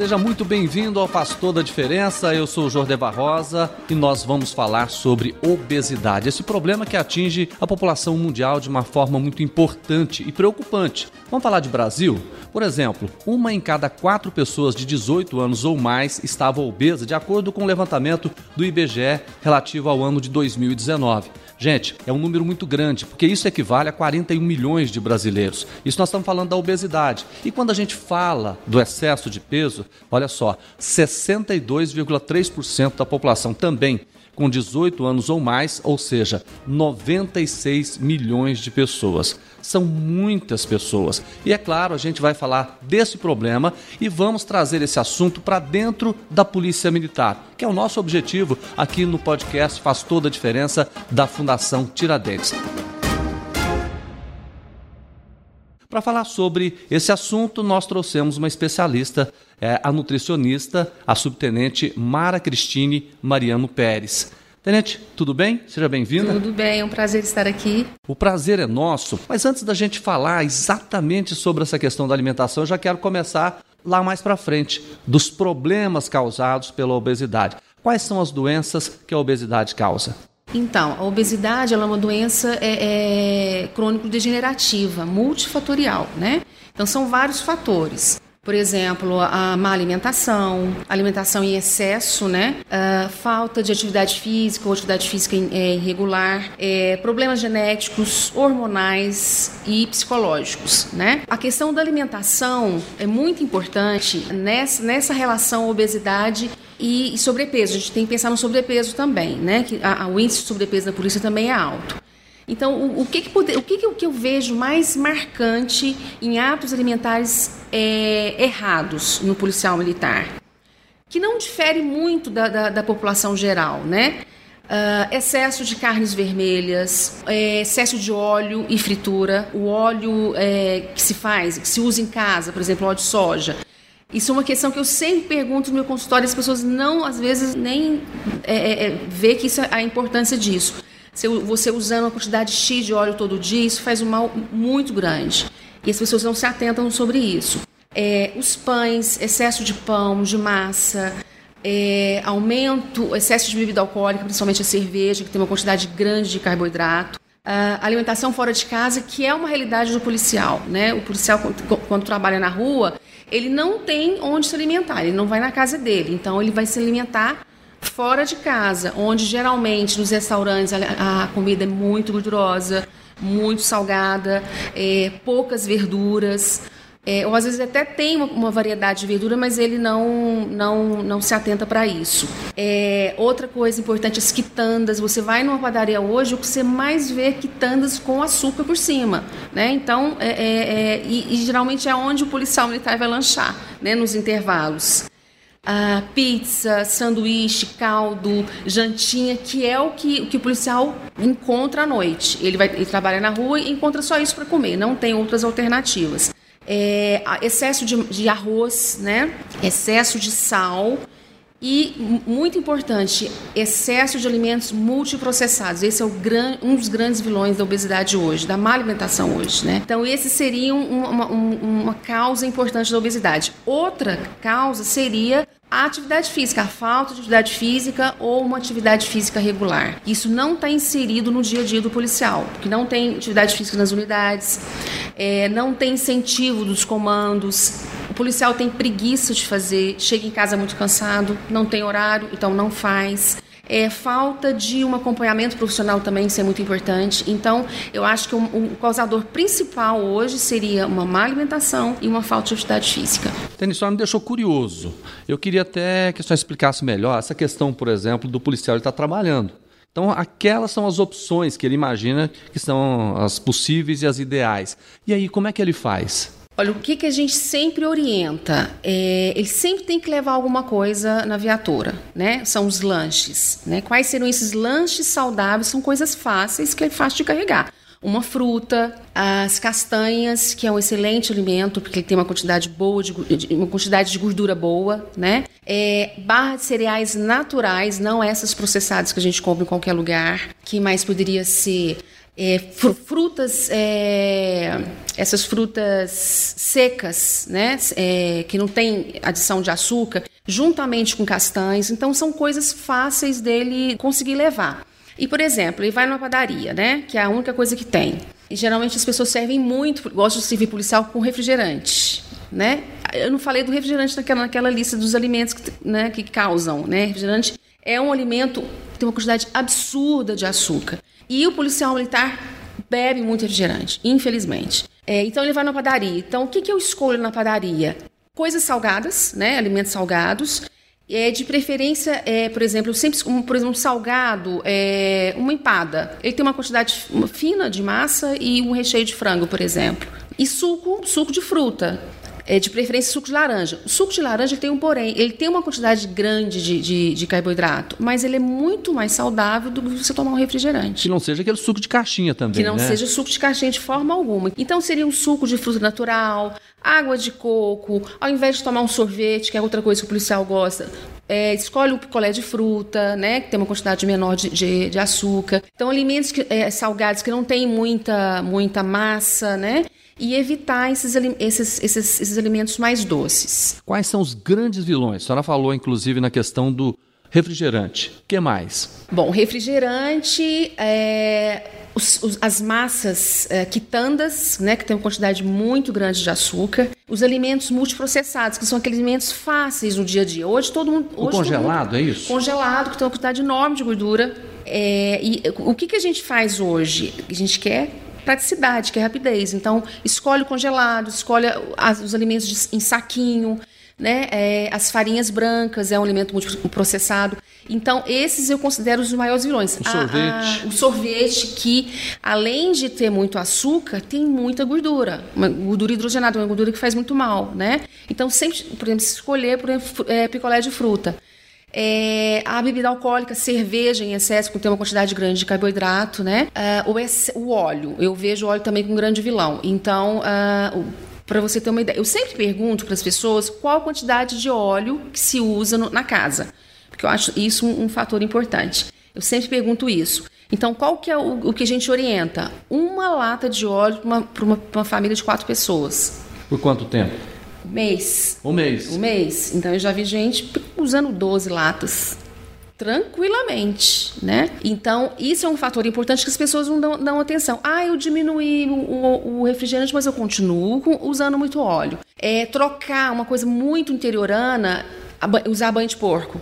Seja muito bem-vindo ao Faz Toda a Diferença. Eu sou o Jordeva Rosa e nós vamos falar sobre obesidade, esse problema que atinge a população mundial de uma forma muito importante e preocupante. Vamos falar de Brasil? Por exemplo, uma em cada quatro pessoas de 18 anos ou mais estava obesa, de acordo com o levantamento do IBGE relativo ao ano de 2019. Gente, é um número muito grande, porque isso equivale a 41 milhões de brasileiros. Isso nós estamos falando da obesidade. E quando a gente fala do excesso de peso, olha só, 62,3% da população também com 18 anos ou mais, ou seja, 96 milhões de pessoas. São muitas pessoas. E é claro, a gente vai falar desse problema e vamos trazer esse assunto para dentro da Polícia Militar, que é o nosso objetivo aqui no podcast Faz Toda a Diferença da Fundação Tiradentes. Para falar sobre esse assunto, nós trouxemos uma especialista, é, a nutricionista, a subtenente Mara Cristine Mariano Pérez. Tenente, tudo bem? Seja bem-vinda. Tudo bem, é um prazer estar aqui. O prazer é nosso, mas antes da gente falar exatamente sobre essa questão da alimentação, eu já quero começar lá mais para frente, dos problemas causados pela obesidade. Quais são as doenças que a obesidade causa? Então, a obesidade é uma doença é, é, crônico-degenerativa, multifatorial, né? Então, são vários fatores. Por exemplo, a má alimentação, alimentação em excesso, né? Uh, falta de atividade física ou atividade física é, irregular, é, problemas genéticos, hormonais e psicológicos, né? A questão da alimentação é muito importante nessa, nessa relação obesidade e, sobrepeso. A gente tem que pensar no sobrepeso também, né? Que a, a, o índice de sobrepeso da polícia também é alto. Então, o, o, que, que, pode, o que, que, que, eu vejo mais marcante em hábitos alimentares é, errados no policial militar? Que não difere muito da, da, da população geral, né? Uh, excesso de carnes vermelhas, é, excesso de óleo e fritura, o óleo é, que se faz, que se usa em casa, por exemplo, óleo de soja. Isso é uma questão que eu sempre pergunto no meu consultório, as pessoas não, às vezes, nem é, é, é vê que isso é a importância disso. Você usando uma quantidade X de óleo todo dia, isso faz um mal muito grande. E as pessoas não se atentam sobre isso. É, os pães, excesso de pão, de massa, é, aumento, excesso de bebida alcoólica, principalmente a cerveja, que tem uma quantidade grande de carboidrato. Alimentação fora de casa, que é uma realidade do policial. Né? O policial, quando, quando trabalha na rua, ele não tem onde se alimentar, ele não vai na casa dele, então ele vai se alimentar fora de casa, onde geralmente nos restaurantes a, a comida é muito gordurosa, muito salgada, é, poucas verduras. É, ou às vezes até tem uma, uma, variedade de verdura, mas ele não, não, não se atenta para isso. É, outra coisa importante, as quitandas. Você vai numa padaria hoje, o que você mais vê é quitandas com açúcar por cima. Né? Então, é, é, é e, e, geralmente é onde o policial militar vai lanchar, né? nos intervalos ah, pizza, sanduíche, caldo, jantinha, que é o que, o que o policial encontra à noite. Ele vai ele trabalha na rua e encontra só isso para comer, não tem outras alternativas. É, excesso de, de arroz, né? excesso de sal e, muito importante, excesso de alimentos multiprocessados. Esse é gran, um dos grandes vilões da obesidade hoje, da má alimentação hoje. Né? Então, esse seria uma, uma, causa importante da obesidade. Outra causa seria a atividade física, a falta de atividade física ou uma atividade física regular. Isso não está inserido no dia a dia do policial, porque não tem atividade física nas unidades, é, não tem incentivo dos comandos, o policial tem preguiça de fazer, chega em casa muito cansado, não tem horário, então não faz. É, falta de um acompanhamento profissional também, isso é muito importante. Então, eu acho que o, o causador principal hoje seria uma má alimentação e uma falta de atividade física. Denis, só me deixou curioso. Eu queria até que a senhora explicasse melhor essa questão, por exemplo, do policial estar tá trabalhando. Então, aquelas são as opções que ele imagina que são as possíveis e as ideais. E aí, como é que ele faz? Olha, o que, que a gente sempre orienta? É, ele sempre tem que levar alguma coisa na viatura, né? São os lanches, né? Quais serão esses lanches saudáveis? São coisas fáceis que é fácil de carregar. Uma fruta, as castanhas, que é um excelente alimento, porque ele tem uma quantidade boa de, uma quantidade de gordura boa, né? É, barra de cereais naturais, não essas processadas que a gente compra em qualquer lugar. Que mais poderia ser é, frutas, é, essas frutas secas, né, é, que não tem adição de açúcar, juntamente com castanhas. Então, são coisas fáceis dele conseguir levar. E, por exemplo, ele vai numa padaria, né, que é a única coisa que tem. E, geralmente as pessoas servem muito, gostam de servir policial com refrigerante, né? Eu não falei do refrigerante naquela, naquela lista dos alimentos que, né, que causam, né? Refrigerante é um alimento que tem uma quantidade absurda de açúcar. E o policial militar bebe muito refrigerante, infelizmente. É, então ele vai na padaria. Então o que, que eu escolho na padaria? Coisas salgadas, né? Alimentos salgados. É, de preferência, é, por exemplo, sempre, um, por exemplo, um salgado, é, uma empada. Ele tem uma quantidade fina de massa e um recheio de frango, por exemplo. E suco, suco de fruta é, de preferência suco de laranja. O suco de laranja tem um porém, ele tem uma quantidade grande de, de, de, carboidrato, mas ele é muito mais saudável do que você tomar um refrigerante. Que não seja aquele suco de caixinha também, Que não né? seja suco de caixinha de forma alguma. Então seria um suco de fruta natural, água de coco, ao invés de tomar um sorvete, que é outra coisa que o policial gosta, é, escolhe o picolé de fruta, né, que tem uma quantidade menor de, de, de açúcar. Então, alimentos que, é, salgados que não tem muita, muita massa, né? E evitar esses, esses, esses, esses alimentos mais doces. Quais são os grandes vilões? A senhora falou, inclusive, na questão do refrigerante. O que mais? Bom, refrigerante, é, os, os, as massas é, quitandas, né, que tem uma quantidade muito grande de açúcar, os alimentos multiprocessados, que são aqueles alimentos fáceis no dia a dia. Hoje todo mundo. O congelado, mundo, é isso? Congelado, que tem uma quantidade enorme de gordura. É, e o que, que a gente faz hoje? A gente quer praticidade, que é rapidez. Então, escolhe o congelado, escolhe os alimentos em saquinho, né? É, as farinhas brancas é um alimento muito processado. Então, esses eu considero os maiores vilões. O sorvete. A, a, o sorvete, que além de ter muito açúcar, tem muita gordura. Uma gordura hidrogenada, uma gordura que faz muito mal, né? Então, sempre, por exemplo, se escolher, por exemplo, é, picolé de fruta. É, a bebida alcoólica, cerveja em excesso, que tem uma quantidade grande de carboidrato, né? Uh, o, o, óleo, eu vejo o óleo também como um grande vilão. Então, uh, para você ter uma ideia, eu sempre pergunto para as pessoas qual a quantidade de óleo que se usa no, na casa, porque eu acho isso um, um, fator importante. Eu sempre pergunto isso. Então, qual que é o, o que a gente orienta? Uma lata de óleo para uma, uma, uma família de quatro pessoas. Por quanto tempo? Mês. Um mês. Um mês. Então eu já vi gente usando 12 latas tranquilamente, né? Então, isso é um fator importante que as pessoas não dão, dão atenção. Ah, eu diminuí o, o, o, refrigerante, mas eu continuo usando muito óleo. É trocar uma coisa muito interiorana, usar banho de porco.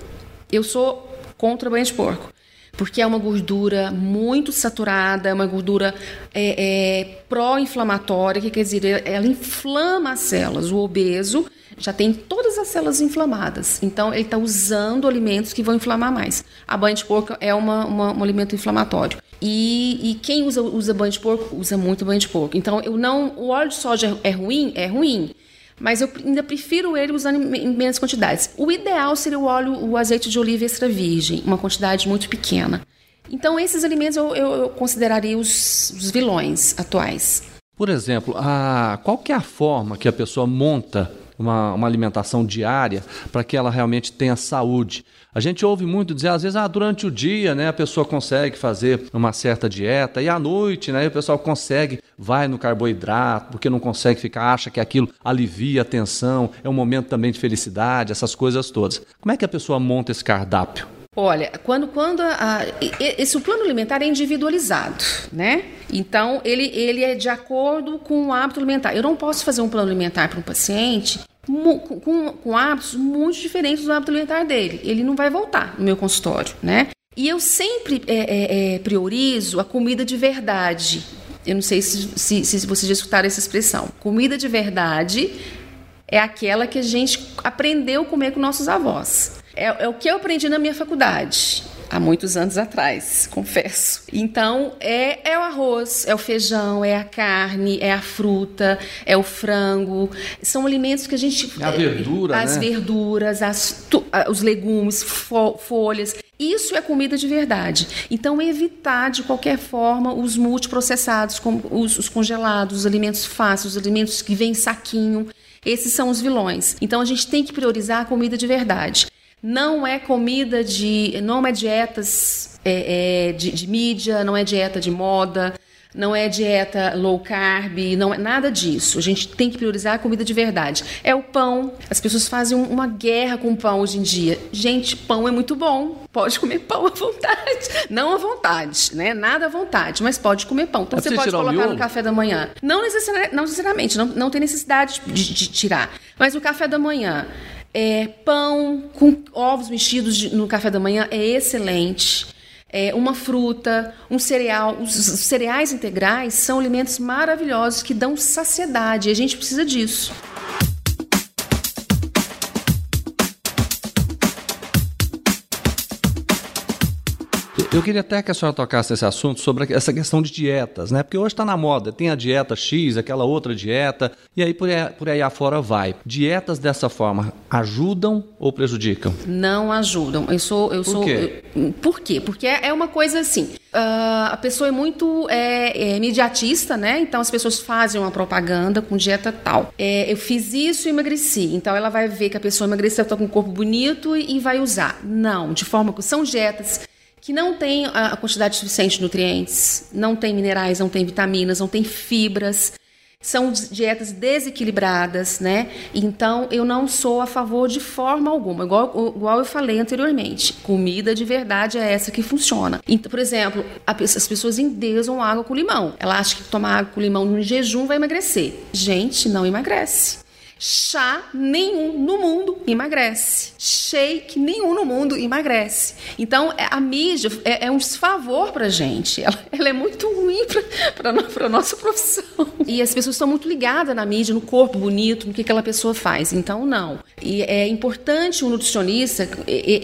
Eu sou contra banho de porco porque é uma gordura muito saturada, é uma gordura é, é, pró-inflamatória, que quer dizer, ela inflama as células. O obeso já tem todas as células inflamadas, então ele está usando alimentos que vão inflamar mais. A banha de porco é uma, uma, um alimento inflamatório. E, e, quem usa, usa banho de porco, usa muito banho de porco. Então, eu não, o óleo de soja é ruim? É ruim mas eu ainda prefiro ele usando em menos quantidades. O ideal seria o óleo, o azeite de oliva extra virgem, uma quantidade muito pequena. Então, esses alimentos eu, eu, eu consideraria os, os, vilões atuais. Por exemplo, a, qual que é a forma que a pessoa monta uma, uma alimentação diária para que ela realmente tenha saúde? A gente ouve muito dizer, às vezes, ah, durante o dia, né, a pessoa consegue fazer uma certa dieta e à noite, né, o pessoal consegue, vai no carboidrato, porque não consegue ficar, acha que aquilo alivia a tensão, é um momento também de felicidade, essas coisas todas. Como é que a pessoa monta esse cardápio? Olha, quando, quando a, a, esse o plano alimentar é individualizado, né? Então ele, ele é de acordo com o hábito alimentar. Eu não posso fazer um plano alimentar para um paciente com, com hábitos muito diferentes do hábito alimentar dele. Ele não vai voltar no meu consultório, né? E eu sempre é, é, é, priorizo a comida de verdade. Eu não sei se, se, se vocês já escutaram essa expressão. Comida de verdade é aquela que a gente aprendeu a comer com nossos avós. É, é o que eu aprendi na minha faculdade há muitos anos atrás, confesso. Então, é, é o arroz, é o feijão, é a carne, é a fruta, é o frango. São alimentos que a gente. É a verdura. As né? verduras, as, tu, os legumes, fo, folhas. Isso é comida de verdade. Então, evitar de qualquer forma os multiprocessados, como os, os congelados, os alimentos fáceis, os alimentos que vêm saquinho. Esses são os vilões. Então, a gente tem que priorizar a comida de verdade. Não é comida de. não é dietas é, é, de, de mídia, não é dieta de moda. não é dieta low carb, não é nada disso. A gente tem que priorizar a comida de verdade. É o pão. As pessoas fazem uma guerra com o pão hoje em dia. Gente, pão é muito bom. Pode comer pão à vontade. Não à vontade, né? Nada à vontade, mas pode comer pão. Então é você pode colocar no café da manhã. Não, necessariamente, não necessariamente, não, não tem necessidade de, de tirar. Mas o café da manhã. É, pão com ovos mexidos de, no café da manhã é excelente é, uma fruta, um cereal. Os, os cereais integrais são alimentos maravilhosos que dão saciedade e a gente precisa disso. Eu queria até que a senhora tocasse nesse assunto sobre essa questão de dietas, né? Porque hoje está na moda, tem a dieta X, aquela outra dieta, e aí por aí, por aí afora vai. Dietas dessa forma ajudam ou prejudicam? Não ajudam. Eu sou. Eu por sou, quê? Eu, por quê? Porque é uma coisa assim. Uh, a pessoa é muito é, é, né? Então as pessoas fazem uma propaganda com dieta tal. É, eu fiz isso e emagreci. Então ela vai ver que a pessoa emagreceu, está com um corpo bonito e, e vai usar. Não, de forma que são dietas que não tem a quantidade suficiente de nutrientes, não tem minerais, não tem vitaminas, não tem fibras. São dietas desequilibradas, né? Então, eu não sou a favor de forma alguma. Igual, igual eu falei anteriormente, comida de verdade é essa que funciona. Então, por exemplo, as pessoas endeusam água com limão. Ela acha que tomar água com limão no jejum vai emagrecer. Gente, não emagrece. Chá nenhum no mundo emagrece. Shake nenhum no mundo emagrece. Então, é, a mídia é, é um desfavor para gente. Ela, ela, é muito ruim para a nossa profissão. E as pessoas estão muito ligadas na mídia, no corpo bonito, no que aquela pessoa faz. Então, não. E é importante o nutricionista,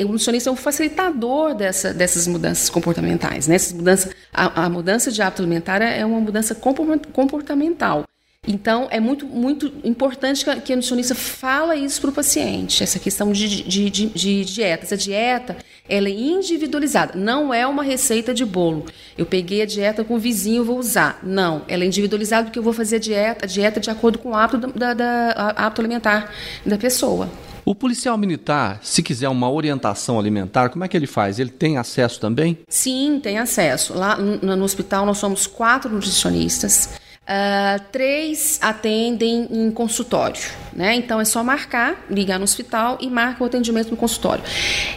o nutricionista é um facilitador dessa, dessas mudanças comportamentais. Né? Essas mudanças, a, a mudança de hábito alimentar é uma mudança comportamental. Então, é muito, muito importante que a nutricionista fala isso para o paciente, essa questão de, de, de, de, dieta. Essa dieta, ela é individualizada, não é uma receita de bolo. Eu peguei a dieta com o vizinho, vou usar. Não, ela é individualizada porque eu vou fazer a dieta, a dieta de acordo com o hábito, da, da, hábito alimentar da pessoa. O policial militar, se quiser uma orientação alimentar, como é que ele faz? Ele tem acesso também? Sim, tem acesso. Lá no, no hospital nós somos quatro nutricionistas. Uh, três atendem em consultório, né? Então é só marcar, ligar no hospital e marca o atendimento no consultório.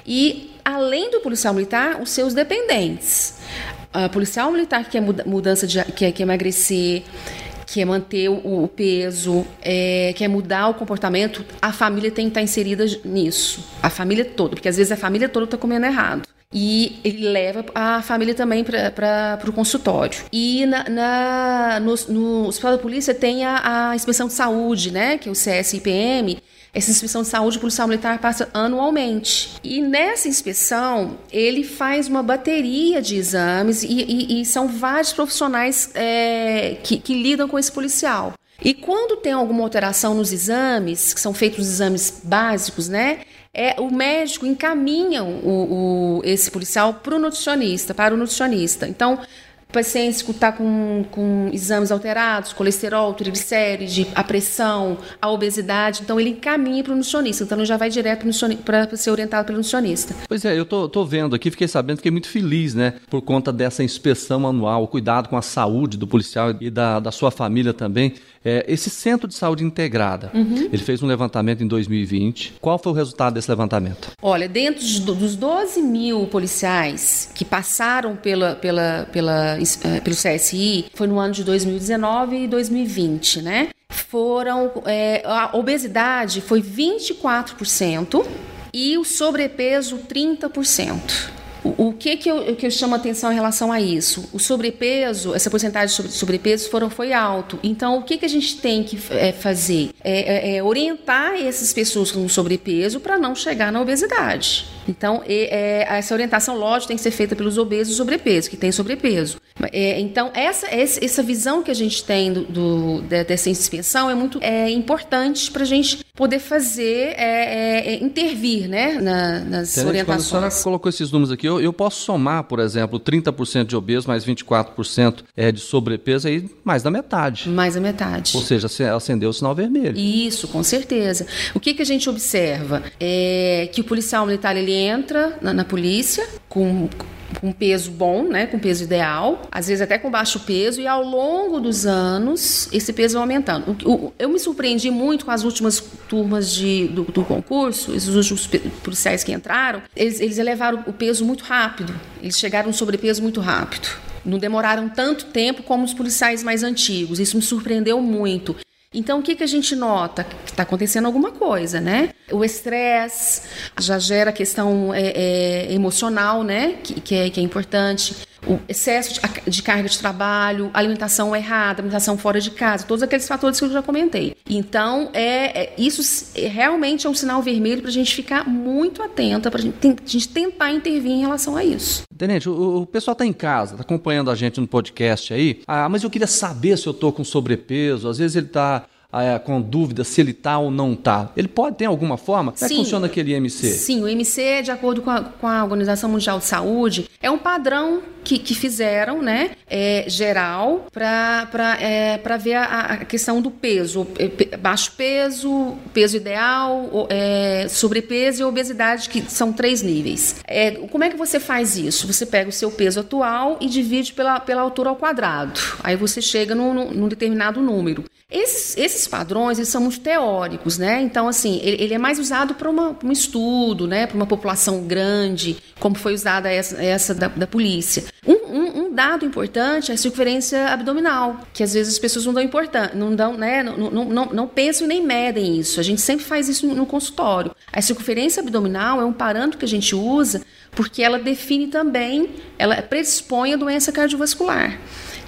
E além do policial militar, os seus dependentes. Uh, policial militar que quer mudança de que quer emagrecer, quer manter o, o peso, é, quer mudar o comportamento, a família tem que estar inserida nisso. A família toda, porque às vezes a família toda está comendo errado e ele leva a família também para o consultório. E na, na, no, no Hospital da Polícia tem a, a, inspeção de saúde, né, que é o CSIPM. Essa inspeção de saúde o policial militar passa anualmente. E nessa inspeção, ele faz uma bateria de exames e, e, e são vários profissionais é, que, que lidam com esse policial. E quando tem alguma alteração nos exames, que são feitos os exames básicos, né? É, o médico encaminha o, o esse policial para o nutricionista, para o nutricionista. Então, o paciente está com, com exames alterados, colesterol, triglicérides, a pressão, a obesidade, então ele encaminha para o nutricionista, então ele já vai direto para ser orientado pelo nutricionista. Pois é, eu tô, tô vendo aqui, fiquei sabendo, fiquei muito feliz, né, por conta dessa inspeção anual, o cuidado com a saúde do policial e da, da sua família também. É, esse centro de saúde integrada, uhum. ele fez um levantamento em 2020. Qual foi o resultado desse levantamento? Olha, dentro dos 12 mil policiais que passaram pela, pela, pela, eh, pelo CSI, foi no ano de 2019 e 2020, né? Foram. É, a obesidade foi 24% e o sobrepeso 30%. O, que, que, eu, que eu chamo atenção em relação a isso? O sobrepeso, essa porcentagem de sobrepeso foram, foi alto. Então, o que, que a gente tem que é, fazer? É, é, é orientar essas pessoas com sobrepeso para não chegar na obesidade. Então, é, essa orientação, lógico, tem que ser feita pelos obesos e sobrepeso, que tem sobrepeso. É, então, essa, essa visão que a gente tem do, do dessa inspeção é muito é, importante para a gente poder fazer, é, é, intervir né, na, nas orientações. Quando a senhora colocou esses números aqui, eu, eu posso somar, por exemplo, 30% de obeso mais 24% é, de sobrepeso, aí mais da metade. Mais da metade. Ou seja, acendeu o sinal vermelho. Isso, com certeza. O que, que a gente observa? É que o policial militar ele entra na, na polícia com com peso bom, né, com peso ideal, às vezes até com baixo peso, e ao longo dos anos esse peso vai aumentando. Eu me surpreendi muito com as últimas turmas de, do, do concurso, esses últimos policiais que entraram, eles, eles elevaram o peso muito rápido, eles chegaram no sobrepeso muito rápido. Não demoraram tanto tempo como os policiais mais antigos. Isso me surpreendeu muito. Então, o que, que a gente nota? Que está acontecendo alguma coisa, né? O estresse já gera questão é, é, emocional, né? Que, que, é, que é importante o excesso de, de, carga de trabalho, alimentação errada, alimentação fora de casa, todos aqueles fatores que eu já comentei. Então, é, é isso é, realmente é um sinal vermelho para a gente ficar muito atenta, para a gente tentar intervir em relação a isso. Tenente, o, o pessoal está em casa, está acompanhando a gente no podcast aí. Ah, mas eu queria saber se eu estou com sobrepeso. Às vezes ele está com dúvida se ele está ou não está, ele pode ter alguma forma? Como é que funciona aquele IMC? Sim, o IMC, de acordo com a, com a Organização Mundial de Saúde, é um padrão que, que fizeram, né, é, geral, para é, ver a, a, questão do peso, é, baixo peso, peso ideal, é, sobrepeso e obesidade, que são três níveis. É, como é que você faz isso? Você pega o seu peso atual e divide pela, pela altura ao quadrado. Aí você chega num, num determinado número. Esses, esses padrões eles são muito teóricos, né? Então, assim, ele, ele é mais usado para um estudo, né? Para uma população grande, como foi usada essa, essa da, da polícia. Um, um, um, dado importante é a circunferência abdominal, que às vezes as pessoas não dão importância, não dão, né? Não, não, não, não pensam nem medem isso. A gente sempre faz isso no, consultório. A circunferência abdominal é um parâmetro que a gente usa porque ela define também, ela predispõe a doença cardiovascular.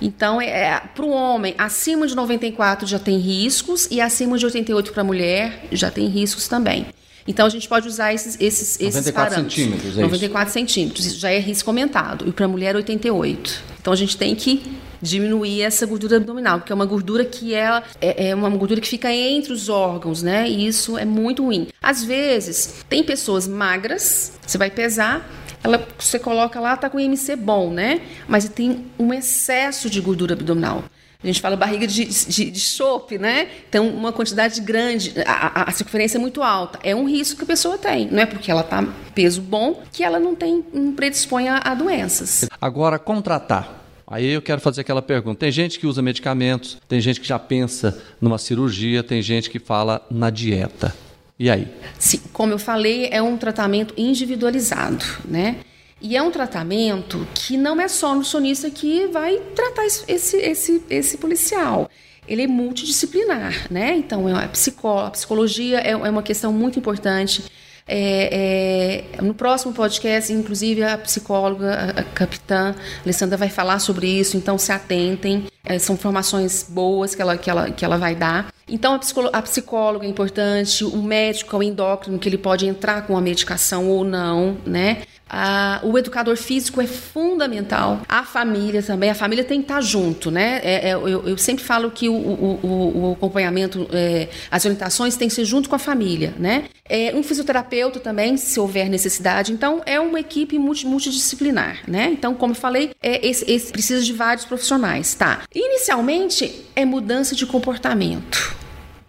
Então, é, é para o homem, acima de 94 já tem riscos e acima de 88 para a mulher já tem riscos também. Então, a gente pode usar esses, esses, esses 94 parâmetros. centímetros, é 94 isso? centímetros, isso já é risco aumentado. E para a mulher, 88. Então, a gente tem que diminuir essa gordura abdominal, que é uma gordura que é, é, é, uma gordura que fica entre os órgãos, né? E isso é muito ruim. Às vezes, tem pessoas magras, você vai pesar, ela, você coloca lá, tá com IMC bom, né? Mas tem um excesso de gordura abdominal. A gente fala barriga de, de, de chope, né? Então, uma quantidade grande, a, a, a, circunferência é muito alta. É um risco que a pessoa tem. Não é porque ela tá peso bom que ela não tem, não predispõe a, a doenças. Agora, contratar. Aí eu quero fazer aquela pergunta. Tem gente que usa medicamentos, tem gente que já pensa numa cirurgia, tem gente que fala na dieta. E aí? Sim, como eu falei, é um tratamento individualizado, né? E é um tratamento que não é só no sonista que vai tratar esse, esse, esse policial. Ele é multidisciplinar, né? Então, é a, psicó a psicologia é, é uma questão muito importante. É, é, no próximo podcast, inclusive, a psicóloga, a, capitã Alessandra vai falar sobre isso, então se atentem. É, são informações boas que ela, que ela, que ela vai dar. Então, a, psicóloga é importante, o médico, o endócrino, que ele pode entrar com a medicação ou não, né? Ah, o educador físico é fundamental. A família também. A família tem que estar junto, né? É, é, eu, eu, sempre falo que o, o, o acompanhamento, é, as orientações têm que ser junto com a família, né? É, um fisioterapeuta também, se houver necessidade. Então, é uma equipe multi, multidisciplinar, né? Então, como eu falei, é, esse, esse precisa de vários profissionais, tá? Inicialmente, é mudança de comportamento,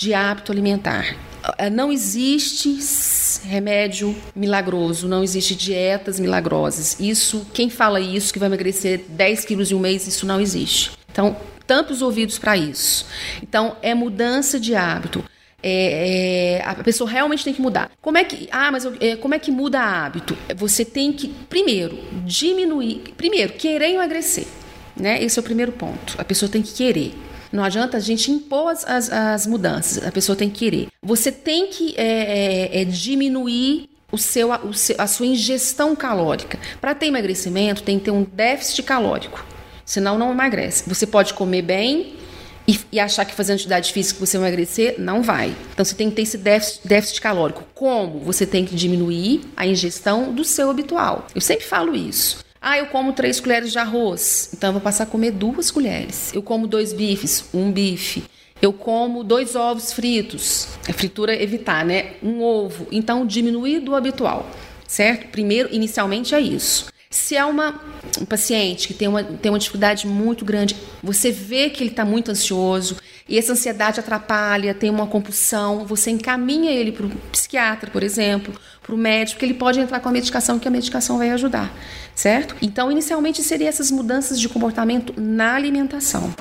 de hábito alimentar. Ah, não existe remédio milagroso, não existe dietas milagrosas. Isso, quem fala isso, que vai emagrecer 10 quilos em um mês, isso não existe. Então, tampos ouvidos para isso. Então, é mudança de hábito. É, é, a pessoa realmente tem que mudar. Como é que, ah, mas eu, é, como é que muda hábito? Você tem que, primeiro, diminuir, primeiro, querer emagrecer, né? Esse é o primeiro ponto. A pessoa tem que querer. Não adianta a gente impor as, as, as mudanças, a pessoa tem que querer. Você tem que é, é, é diminuir o seu, o seu, a sua ingestão calórica. Para ter emagrecimento, tem que ter um déficit calórico, senão não emagrece. Você pode comer bem e, e achar que fazendo atividade física você vai emagrecer, não vai. Então você tem que ter esse déficit, déficit calórico. Como? Você tem que diminuir a ingestão do seu habitual. Eu sempre falo isso. Ah, eu como três colheres de arroz, então eu vou passar a comer duas colheres. Eu como dois bifes, um bife. Eu como dois ovos fritos, a fritura evitar, né? Um ovo. Então, diminuir do habitual, certo? Primeiro, inicialmente é isso. Se é uma, um paciente que tem uma, tem uma dificuldade muito grande, você vê que ele está muito ansioso e essa ansiedade atrapalha, tem uma compulsão, você encaminha ele para o psiquiatra, por exemplo, para o médico, que ele pode entrar com a medicação, que a medicação vai ajudar, certo? Então, inicialmente, seriam essas mudanças de comportamento na alimentação.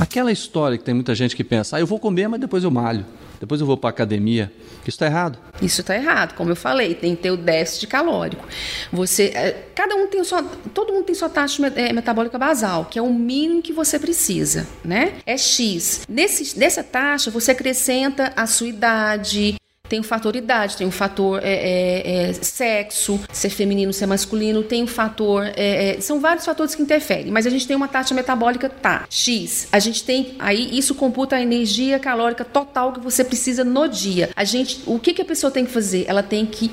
Aquela história que tem muita gente que pensa, ah, eu vou comer, mas depois eu malho depois eu vou para academia. Isso está errado? Isso está errado, como eu falei, tem que ter o déficit calórico. Você, é, cada um tem sua, todo mundo tem sua taxa é, metabólica basal, que é o mínimo que você precisa, né? É X. Nesse, nessa taxa você acrescenta a sua idade, tem o fator idade, tem o fator é, é, é, sexo, ser feminino, ser masculino, tem o fator. É, é, são vários fatores que interferem, mas a gente tem uma taxa metabólica, tá, X. A gente tem. Aí isso computa a energia calórica total que você precisa no dia. A gente. O que, que a pessoa tem que fazer? Ela tem que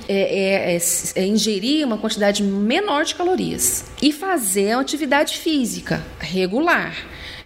ingerir uma quantidade menor de calorias e fazer uma atividade física regular.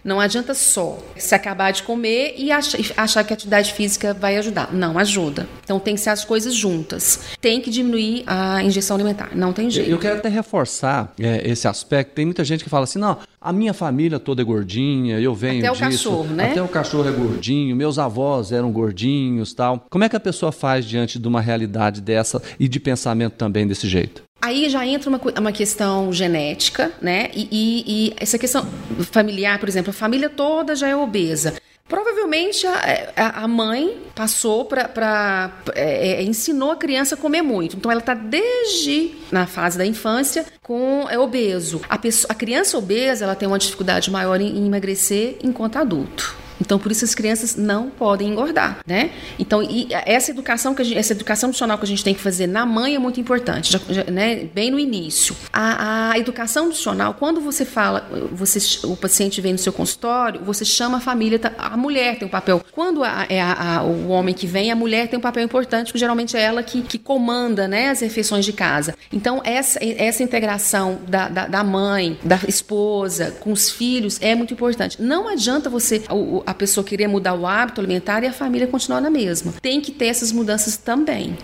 Não adianta só se acabar de comer e achar que a atividade física vai ajudar. Não ajuda. Então tem que ser as coisas juntas. Tem que diminuir a injeção alimentar. Não tem jeito. Eu quero até reforçar é, esse aspecto. Tem muita gente que fala assim: não, a minha família toda é gordinha, eu venho até disso. O cachorro, né? Até o cachorro é gordinho, meus avós eram gordinhos tal. Como é que a pessoa faz diante de uma realidade dessa e de pensamento também desse jeito? Aí já entra uma, uma questão genética, né? E, e, e, essa questão familiar, por exemplo, a família toda já é obesa. Provavelmente a, a mãe passou para. É, é, ensinou a criança a comer muito. Então ela está desde na fase da infância com é obeso. A, pessoa, a criança obesa ela tem uma dificuldade maior em, em emagrecer enquanto adulto. Então, por isso as crianças não podem engordar, né? Então, essa educação que gente, essa educação nutricional que a gente tem que fazer na mãe é muito importante, já, já, né? Bem no início. A, a, educação nutricional, quando você fala, você, o paciente vem no seu consultório, você chama a família, tá, a mulher tem um papel. Quando a, é a, o homem que vem, a mulher tem um papel importante, porque geralmente é ela que, que comanda, né, as refeições de casa. Então, essa, essa integração da, da, da mãe, da esposa, com os filhos é muito importante. Não adianta você a pessoa querer mudar o hábito alimentar e a família continuar na mesma. Tem que ter essas mudanças também.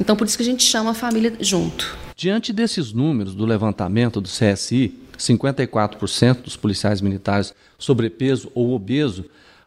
Então, por isso que a gente chama a família junto. Diante desses números do levantamento do CSI, 54% dos policiais militares sobrepeso ou obeso,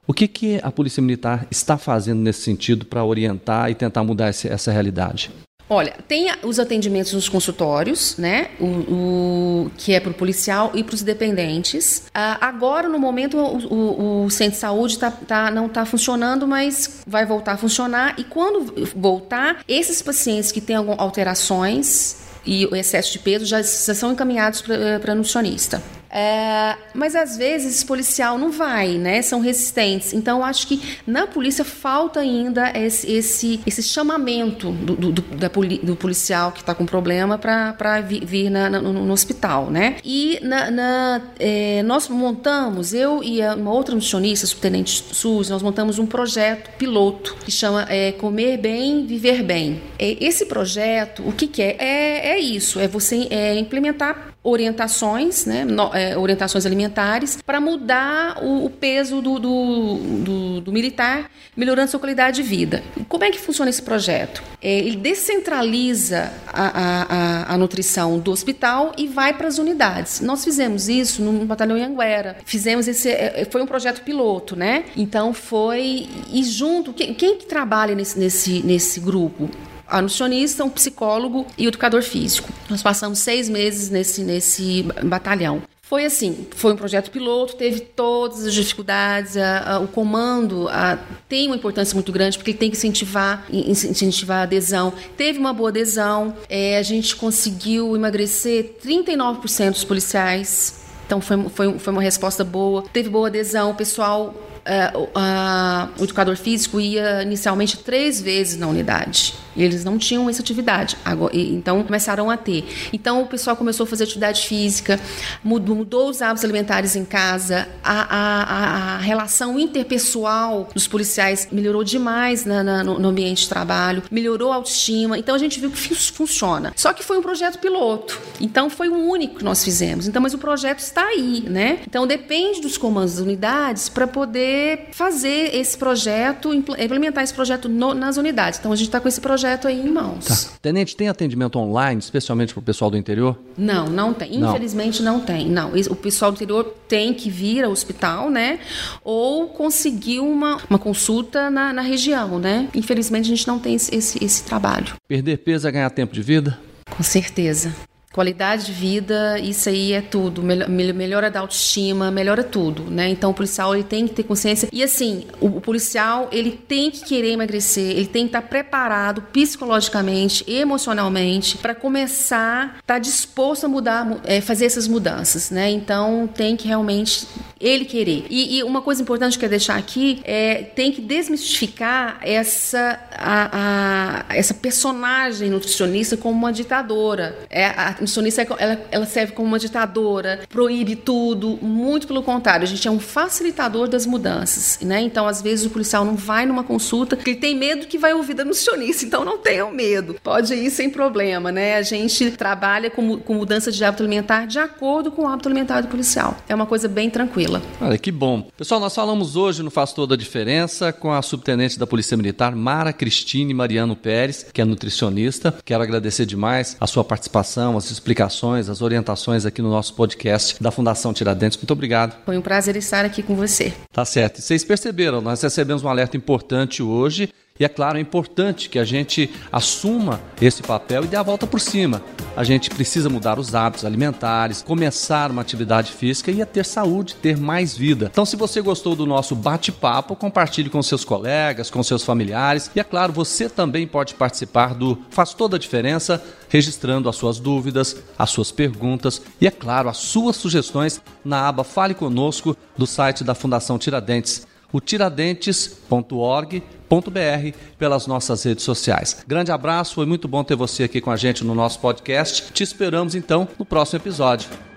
o que, que a Polícia Militar está fazendo nesse sentido para orientar e tentar mudar essa realidade? Olha, tem os atendimentos nos consultórios, né? O, o que é para o policial e para os dependentes. Ah, agora, no momento, o, o, o centro de saúde tá, tá, não está funcionando, mas vai voltar a funcionar. E quando voltar, esses pacientes que têm algumas alterações e o excesso de peso já, são encaminhados para nutricionista. É, mas às vezes esse policial não vai, né? São resistentes. Então acho que na polícia falta ainda esse, esse, esse chamamento do, do, do, do policial que está com problema para vir, na, na, no, no, hospital, né? E na, na é, nós montamos, eu e uma outra nutricionista, subtenente SUS, nós montamos um projeto piloto que chama é, Comer Bem, Viver Bem. É, esse projeto, o que, que é? é? É isso, é você é, implementar orientações, né, no, é, orientações alimentares, para mudar o, o peso do, do, do, do, militar, melhorando sua qualidade de vida. Como é que funciona esse projeto? É, ele descentraliza a, a, a, nutrição do hospital e vai para as unidades. Nós fizemos isso no batalhão Anguera. Fizemos esse, é, é, foi um projeto piloto, né? Então foi e junto quem, quem que trabalha nesse, nesse, nesse grupo? A nutricionista, um psicólogo e o educador físico. Nós passamos seis meses nesse, nesse batalhão. Foi assim, foi um projeto piloto, teve todas as dificuldades, a, a, o comando a, tem uma importância muito grande porque ele tem que incentivar, incentivar a adesão. Teve uma boa adesão, é, a gente conseguiu emagrecer 39% dos policiais, então foi, foi, foi uma resposta boa. Teve boa adesão, o pessoal uh, o educador físico ia inicialmente três vezes na unidade. E eles não tinham essa atividade. Agora, então começaram a ter. Então o pessoal começou a fazer atividade física, mudou, mudou os hábitos alimentares em casa, a, a, a, relação interpessoal dos policiais melhorou demais na, na, no, no, ambiente de trabalho, melhorou a autoestima. Então a gente viu que funciona. Só que foi um projeto piloto. Então foi o único que nós fizemos. Então, mas o projeto está aí, né? Então depende dos comandos das unidades para poder poder fazer esse projeto, implementar esse projeto no, nas unidades. Então a gente está com esse projeto aí em mãos. Tá. Tenente, tem atendimento online, especialmente para o pessoal do interior? Não, não tem. Não. Infelizmente não tem. Não, o pessoal do interior tem que vir ao hospital, né? Ou conseguir uma, uma consulta na, na região, né? Infelizmente a gente não tem esse, esse, esse trabalho. Perder peso é ganhar tempo de vida? Com certeza. Qualidade de vida, isso aí é tudo. Melhora da autoestima, melhora tudo, né? Então o policial ele tem que ter consciência. E assim, o, policial ele tem que querer emagrecer, ele tem que estar preparado psicologicamente, emocionalmente, para começar, estar tá disposto a mudar, é, fazer essas mudanças, né? Então tem que realmente ele querer. E, e, uma coisa importante que eu deixar aqui é tem que desmistificar essa, a, a, essa personagem nutricionista como uma ditadora. É, a nutricionista ela, ela serve como uma ditadora, proíbe tudo, muito pelo contrário, a gente é um facilitador das mudanças, né? Então, às vezes o policial não vai numa consulta porque ele tem medo que vai ouvir da nutricionista, então não tenham medo, pode ir sem problema, né? A gente trabalha com, com mudança de hábito alimentar de acordo com o hábito alimentar do policial. É uma coisa bem tranquila. Olha, que bom. Pessoal, nós falamos hoje no Faz Toda a Diferença com a subtenente da Polícia Militar, Mara Cristine Mariano Pérez, que é nutricionista. Quero agradecer demais a sua participação, as explicações, as orientações aqui no nosso podcast da Fundação Tiradentes. Muito obrigado. Foi um prazer estar aqui com você. Tá certo. E vocês perceberam, nós recebemos um alerta importante hoje e é claro, é importante que a gente assuma esse papel e dê a volta por cima. A gente precisa mudar os hábitos alimentares, começar uma atividade física e ter saúde, ter mais vida. Então, se você gostou do nosso bate-papo, compartilhe com seus colegas, com seus familiares. E é claro, você também pode participar do Faz Toda a Diferença, registrando as suas dúvidas, as suas perguntas e, é claro, as suas sugestões na aba Fale Conosco do site da Fundação Tiradentes o tiradentes.org.br pelas nossas redes sociais. Grande abraço, foi muito bom ter você aqui com a gente no nosso podcast. Te esperamos então no próximo episódio.